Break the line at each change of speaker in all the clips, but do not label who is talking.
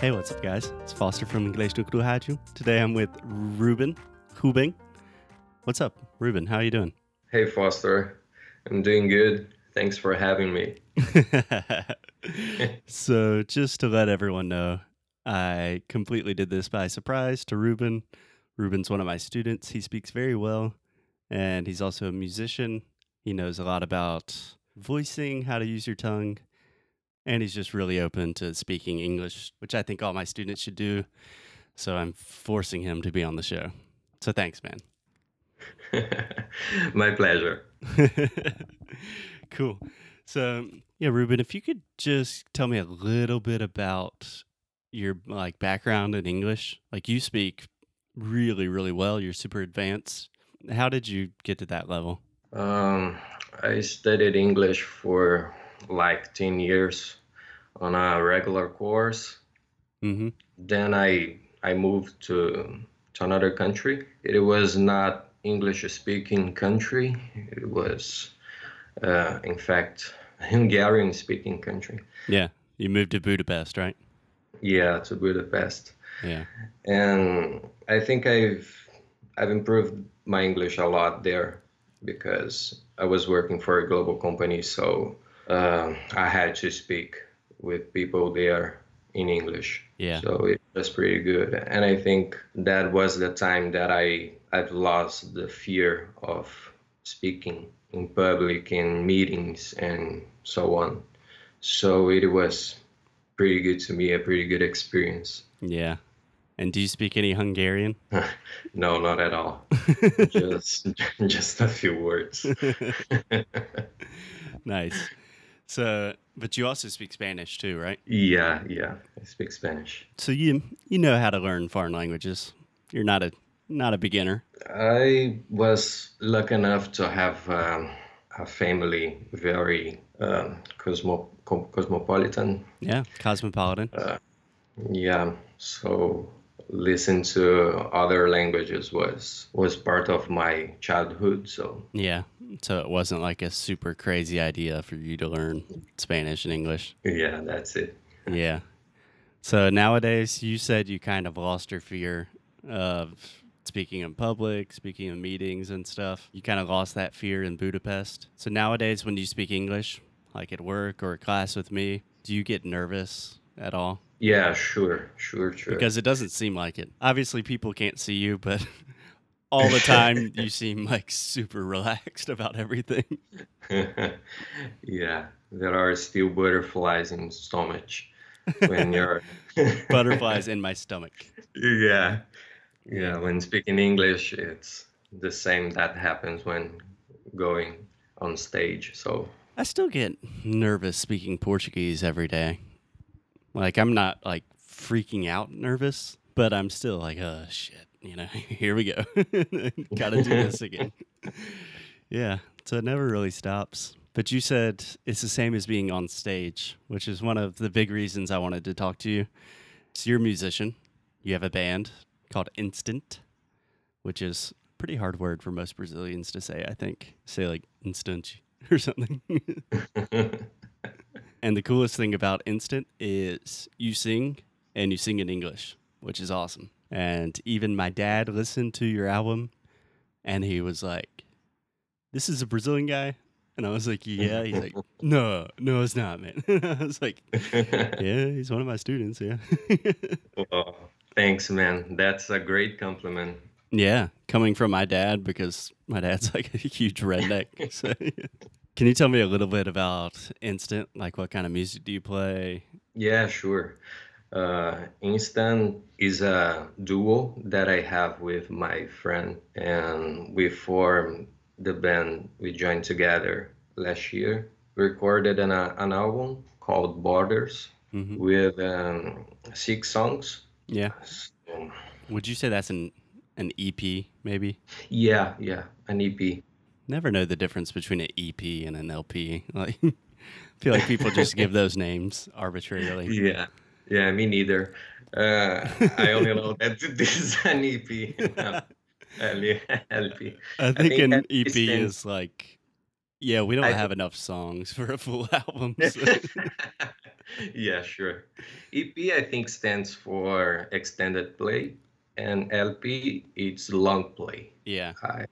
Hey, what's up, guys? It's Foster from English do Rádio. Today I'm with Ruben Kubing. What's up, Ruben? How are you doing?
Hey, Foster. I'm doing good. Thanks for having me.
so, just to let everyone know, I completely did this by surprise to Ruben. Ruben's one of my students. He speaks very well, and he's also a musician. He knows a lot about voicing, how to use your tongue, and he's just really open to speaking English, which I think all my students should do. So I'm forcing him to be on the show. So thanks, man.
my pleasure.
cool. So, yeah, Ruben, if you could just tell me a little bit about your like background in English. Like you speak really, really well. You're super advanced. How did you get to that level?
Um, I studied English for like 10 years on a regular course.
Mm-hmm.
Then I I moved to to another country. It was not English speaking country. It was, uh, in fact, Hungarian speaking country.
Yeah, you moved to Budapest, right?
Yeah, to Budapest.
Yeah,
and I think I've I've improved my English a lot there because I was working for a global company, so uh, I had to speak with people there in English.
Yeah.
So it was pretty good, and I think that was the time that I I've lost the fear of speaking in public in meetings and so on. So it was pretty good to me, a pretty good experience.
Yeah. And do you speak any Hungarian?
no, not at all. just just a few words.
nice. So, but you also speak Spanish too, right?
Yeah, yeah, I speak Spanish.
So you you know how to learn foreign languages. You're not a not a beginner.
I was lucky enough to have um, a family very um, cosmo cosmopolitan.
Yeah, cosmopolitan.
Uh, yeah, so listen to other languages was was part of my childhood so.
Yeah so it wasn't like a super crazy idea for you to learn spanish and english?
Yeah that's it.
Yeah. So nowadays you said you kind of lost your fear of speaking in public speaking in meetings and stuff. You kind of lost that fear in budapest. So nowadays when you speak english like at work or class with me do you get nervous at all
yeah, sure, sure, sure.
Because it doesn't seem like it. Obviously, people can't see you, but all the time you seem like super relaxed about everything.
yeah, there are still butterflies in stomach when you're
butterflies in my stomach.
Yeah, yeah. When speaking English, it's the same that happens when going on stage. So
I still get nervous speaking Portuguese every day. Like I'm not like freaking out nervous, but I'm still like, oh shit, you know, here we go. Gotta do this again. yeah. So it never really stops. But you said it's the same as being on stage, which is one of the big reasons I wanted to talk to you. So you're a musician. You have a band called Instant, which is pretty hard word for most Brazilians to say, I think. Say like instant or something. And the coolest thing about Instant is you sing and you sing in English, which is awesome. And even my dad listened to your album and he was like, This is a Brazilian guy? And I was like, Yeah. He's like, No, no, it's not, man. I was like, Yeah, he's one of my students. Yeah.
oh, thanks, man. That's a great compliment.
Yeah. Coming from my dad because my dad's like a huge redneck. So, can you tell me a little bit about Instant? Like, what kind of music do you play?
Yeah, sure. Uh, Instant is a duo that I have with my friend, and we formed the band. We joined together last year. We recorded an, an album called Borders,
Mhm.
with um, six songs.
Yeah.
So,
Would you say that's an an EP maybe?
yeah, yeah, an EP.
Never know the difference between an EP and an LP. Like, I feel like people just give those names arbitrarily.
Yeah, yeah, me neither. Uh, I only know that this is an EP, LP.
I think
think
an EP
stands-
is like, yeah, we don't
I
have enough songs for a full album. so-
yeah, sure. EP I think stands for extended play, and LP it's long play.
yeah,
I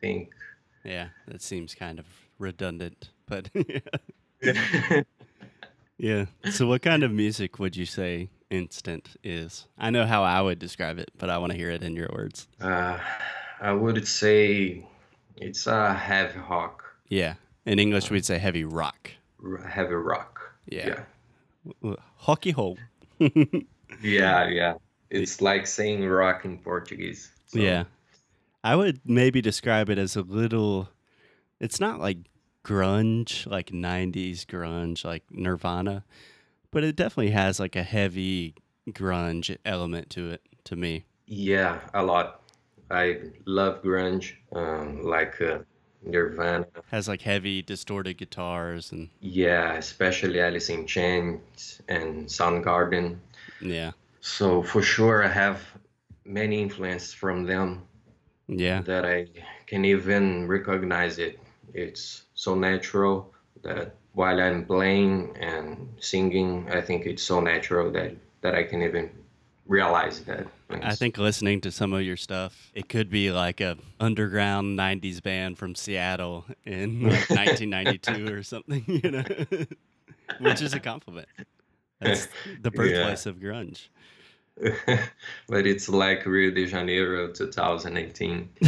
think.
Yeah, that seems kind of redundant, but
yeah.
yeah. So, what kind of music would you say instant is? I know how I would describe it, but I want to hear it in your words.
uh, I would say it's a heavy rock,
Yeah, in English we'd say heavy rock.
r- heavy rock.
Yeah. Uh, Hockey hole.
yeah, yeah. It's like saying rock in Portuguese. So,
Yeah. I would maybe describe it as a little it's not like grunge, like 90s grunge like Nirvana, but it definitely has like a heavy grunge element to it to me.
Yeah, a lot. I love grunge, um, like uh, Nirvana.
Has like heavy distorted guitars and
Yeah, especially Alice in Chains and Soundgarden.
yeah.
So for sure, I have many influences from them
Yeah.
that I can even recognize it. It's so natural that while I'm playing and singing, I think it's so natural that that I can even realize that.
I think listening to some of your stuff, it could be like a underground '90s band from Seattle in like 1992 or something, you know, which is a compliment. That's the birthplace of grunge.
but it's like Rio de Janeiro 2018.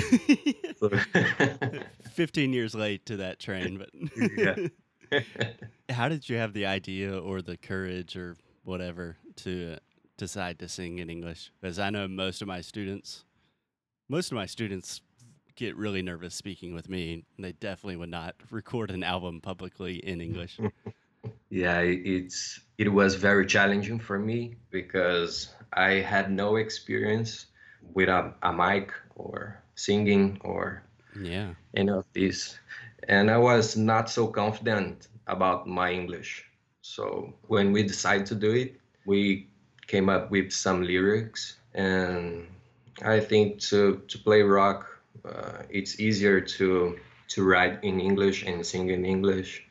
So-
15 years late to that train, but
Yeah.
how did you have the idea or the courage or whatever to decide to sing in English? Because I know most of my students, most of my students get really nervous speaking with me. and They definitely would not record an album publicly in English.
Yeah, it's it was very challenging for me because I had no experience with a, a mic or singing or
yeah.
any of this, and I was not so confident about my English. So when we decided to do it, we came up with some lyrics, and I think to to play rock, uh, it's easier to to write in English and sing in English.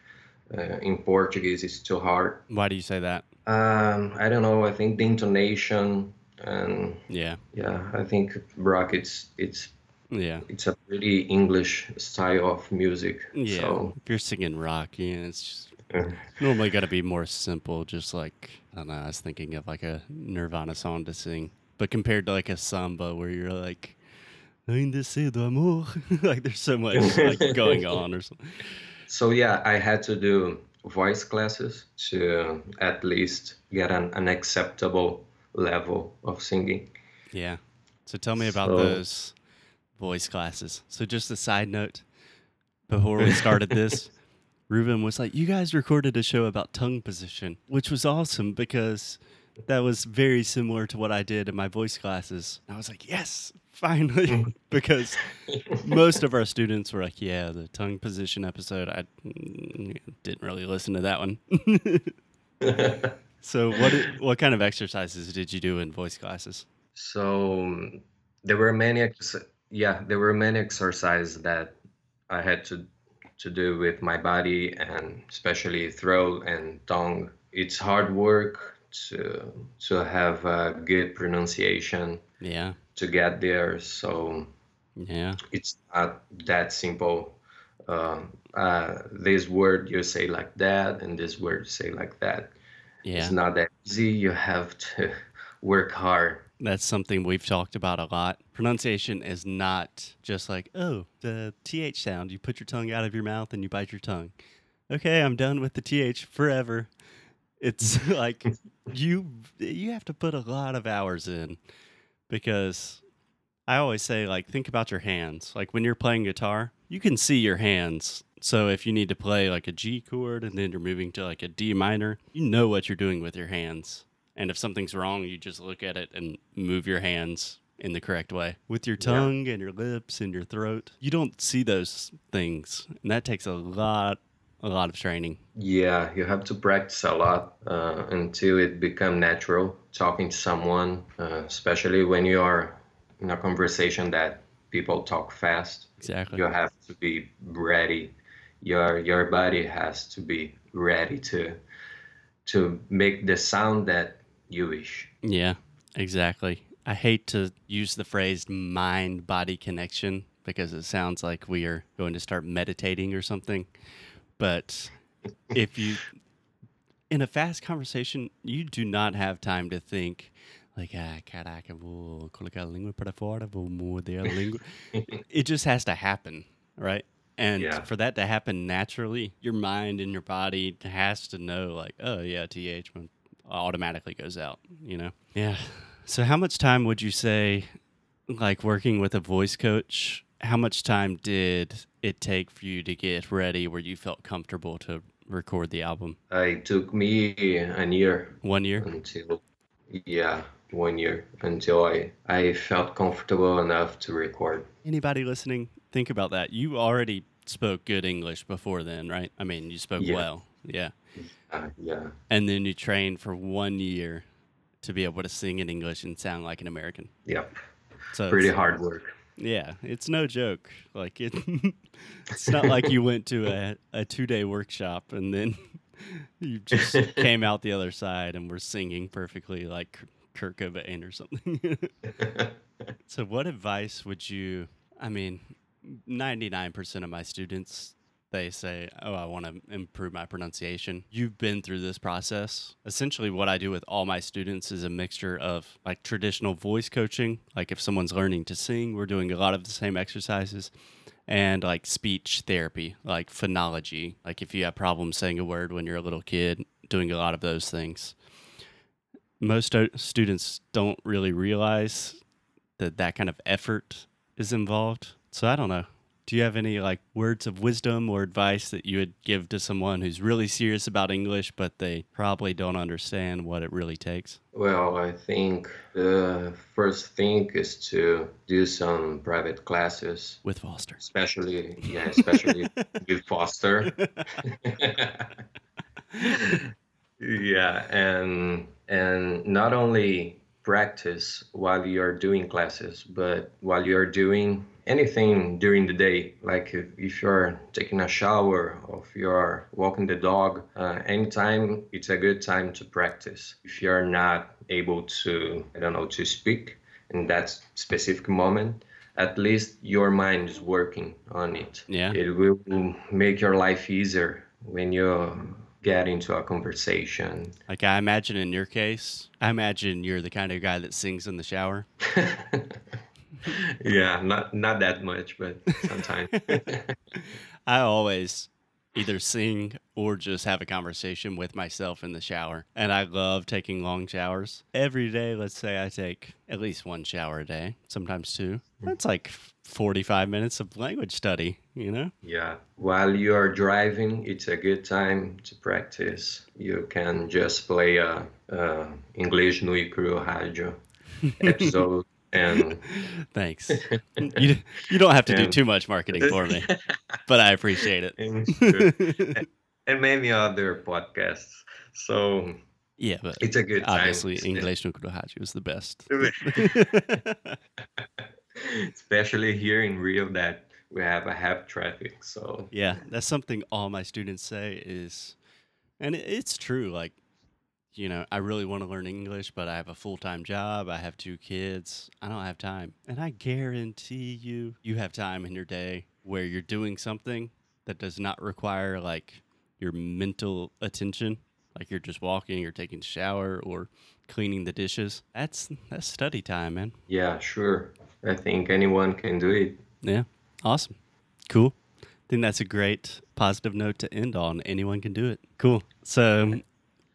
Uh, in Portuguese, it's too hard.
Why do you say that?
Um, I don't know. I think the intonation and
Yeah.
yeah, I think rock. It's it's
Yeah.
it's a pretty English style of music.
Yeah.
So
If you're singing rock, yeah, it's just normally got to be more simple. Just like I don't know, I was thinking of like a Nirvana song to sing, but compared to like a samba where you're like, "Ainda cedo amor," like there's so much like going on or something.
so yeah, I had to do voice classes to at least get an, an acceptable level of singing.
Yeah. So tell me about
So-
those voice classes. So just a side note, before we started this, Ruben was like, "You guys recorded a show about tongue position, which was awesome because that was very similar to what I did in my voice classes." And I was like, "Yes, finally!" because most of our students were like, "Yeah, the tongue position episode. I mm, didn't really listen to that one." so what what kind of exercises did you do in voice classes?
So there were many, ex- yeah, there were many exercises that I had to to do with my body and especially throat and tongue. It's hard work to to have a good pronunciation
Yeah.
To get there. So
Yeah.
it's not that simple. Um, uh, this word you say like that, and this word you say like that.
Yeah.
It's not that easy. You have to work hard.
That's something we've talked about a lot. Pronunciation is not just like, oh, the TH sound. You put your tongue out of your mouth and you bite your tongue. Okay, I'm done with the TH forever. It's like you you have to put a lot of hours in because I always say like think about your hands. Like when you're playing guitar, you can see your hands. So if you need to play like a G chord and then you're moving to like a D minor, you know what you're doing with your hands. And if something's wrong, you just look at it and move your hands in the correct way with your
Yeah.
tongue and your lips and your throat. You don't see those things, and that takes a lot, a lot of training.
Yeah, you have to practice a lot uh, until it become natural talking to someone, uh, especially when you are in a conversation that people talk fast.
Exactly.
You have to be ready. Your your body has to be ready to to make the sound that you wish.
Yeah, exactly. I hate to use the phrase mind body connection because it sounds like we are going to start meditating or something. But if you, in a fast conversation, you do not have time to think, like, ah, caraca, vou colocar a língua para fora, vou morder a língua. it just has to happen, right? And
Yeah.
for that to happen naturally, your mind and your body has to know, like, oh, yeah, TH automatically goes out, you know? Yeah. So, how much time would you say, like working with a voice coach, how much time did it take for you to get ready where you felt comfortable to record the album?
It took me a year
One year?
until yeah, one year until I I felt comfortable enough to record.
Anybody listening, think about that. You already spoke good English before then, right? I mean, you spoke
Yeah.
well. Yeah.
Uh, yeah.
And then you trained for one year to be able to sing in English and sound like an American.
Yeah.
So
Pretty hard work.
Yeah, it's no joke. Like it, it's not like you went to a, a two day workshop and then you just came out the other side and were singing perfectly like Kurt Cobain or something. so, what advice would you? I mean, ninety nine percent of my students they say, "Oh, I want to improve my pronunciation." You've been through this process. Essentially, what I do with all my students is a mixture of like traditional voice coaching, like if someone's learning to sing, we're doing a lot of the same exercises, and like speech therapy, like phonology, like if you have problems saying a word when you're a little kid, doing a lot of those things. Most stu- students don't really realize that that kind of effort is involved. So I don't know. Do you have any like words of wisdom or advice that you would give to someone who's really serious about English, but they probably don't understand what it really takes?
Well, I think the first thing is to do some private classes,
With Foster.
especially yeah, especially with Foster. yeah, and and not only practice while you're doing classes, but while you're doing anything during the day, like if, if you're taking a shower or if you're walking the dog, uh, anytime it's a good time to practice. If you're not able to, I don't know, to speak in that specific moment, at least your mind is working on it.
Yeah.
It will make your life easier when you get into a conversation.
Like I imagine in your case, I imagine you're the kind of guy that sings in the shower.
yeah, not not that much, but sometimes.
I always either sing or just have a conversation with myself in the shower. And I love taking long showers. Every day, let's say I take at least one shower a day, sometimes two. Hmm. That's like 45 minutes of language study, you know?
yeah, while you are driving, it's a good time to practice. You can just play a, a English no Cru rádio episode and
Thanks. you, you don't have to do too much marketing for me, but I appreciate it.
and, and many other podcasts. So
yeah, but
it's a good time.
obviously English no Kurohachi was the best.
especially here in Rio that we have a heavy traffic. So
Yeah, that's something all my students say is, and it's true. Like, you know, I really want to learn English, but I have a full time job. I have two kids. I don't have time. And I guarantee you, you have time in your day where you're doing something that does not require like your mental attention. Like you're just walking or taking a shower or cleaning the dishes. That's that's study time, man.
yeah, sure. I think anyone can do it.
Yeah. Awesome. Cool. I think that's a great positive note to end on. Anyone can do it. Cool. So, um,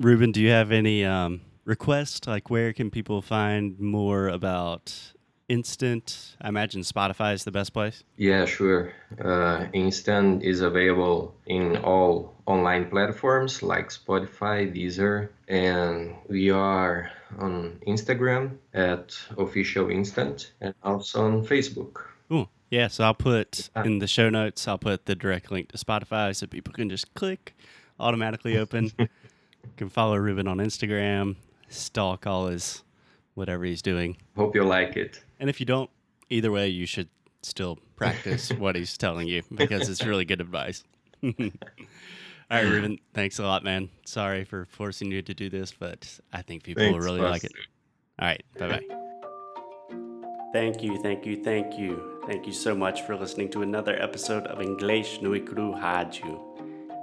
Ruben, do you have any um, requests? Like, where can people find more about Instant. I imagine Spotify is the best place.
Yeah, sure. Uh, Instant is available in all online platforms like Spotify, Deezer, and we are on Instagram at official instant and also on Facebook.
Ooh, yeah. So I'll put in the show notes. I'll put the direct link to Spotify so people can just click, automatically open. can follow Ruben on Instagram, stalk all his whatever he's doing.
Hope you like it.
And if you don't, either way, you should still practice what he's telling you because it's really good advice. All right, Ruben, thanks a lot, man. Sorry for forcing you to do this, but I think people will
Thanks,
really like it.
Buster.
All right, bye bye. Thank you, thank you, thank you. Thank you so much for listening to another episode of English Nui Kuru Rádio.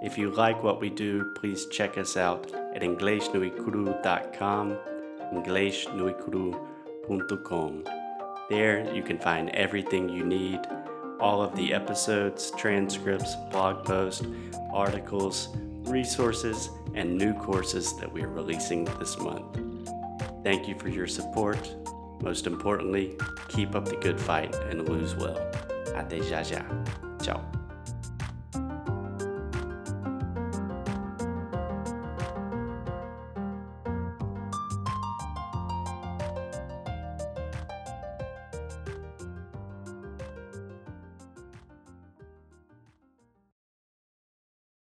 If you like what we do, please check us out at EnglishNuiCru.com, EnglishNuiCru.com. There you can find everything you need all of the episodes, transcripts, blog posts, articles, resources, and new courses that we are releasing this month. Thank you for your support. Most importantly, keep up the good fight and lose well. Já. Ciao.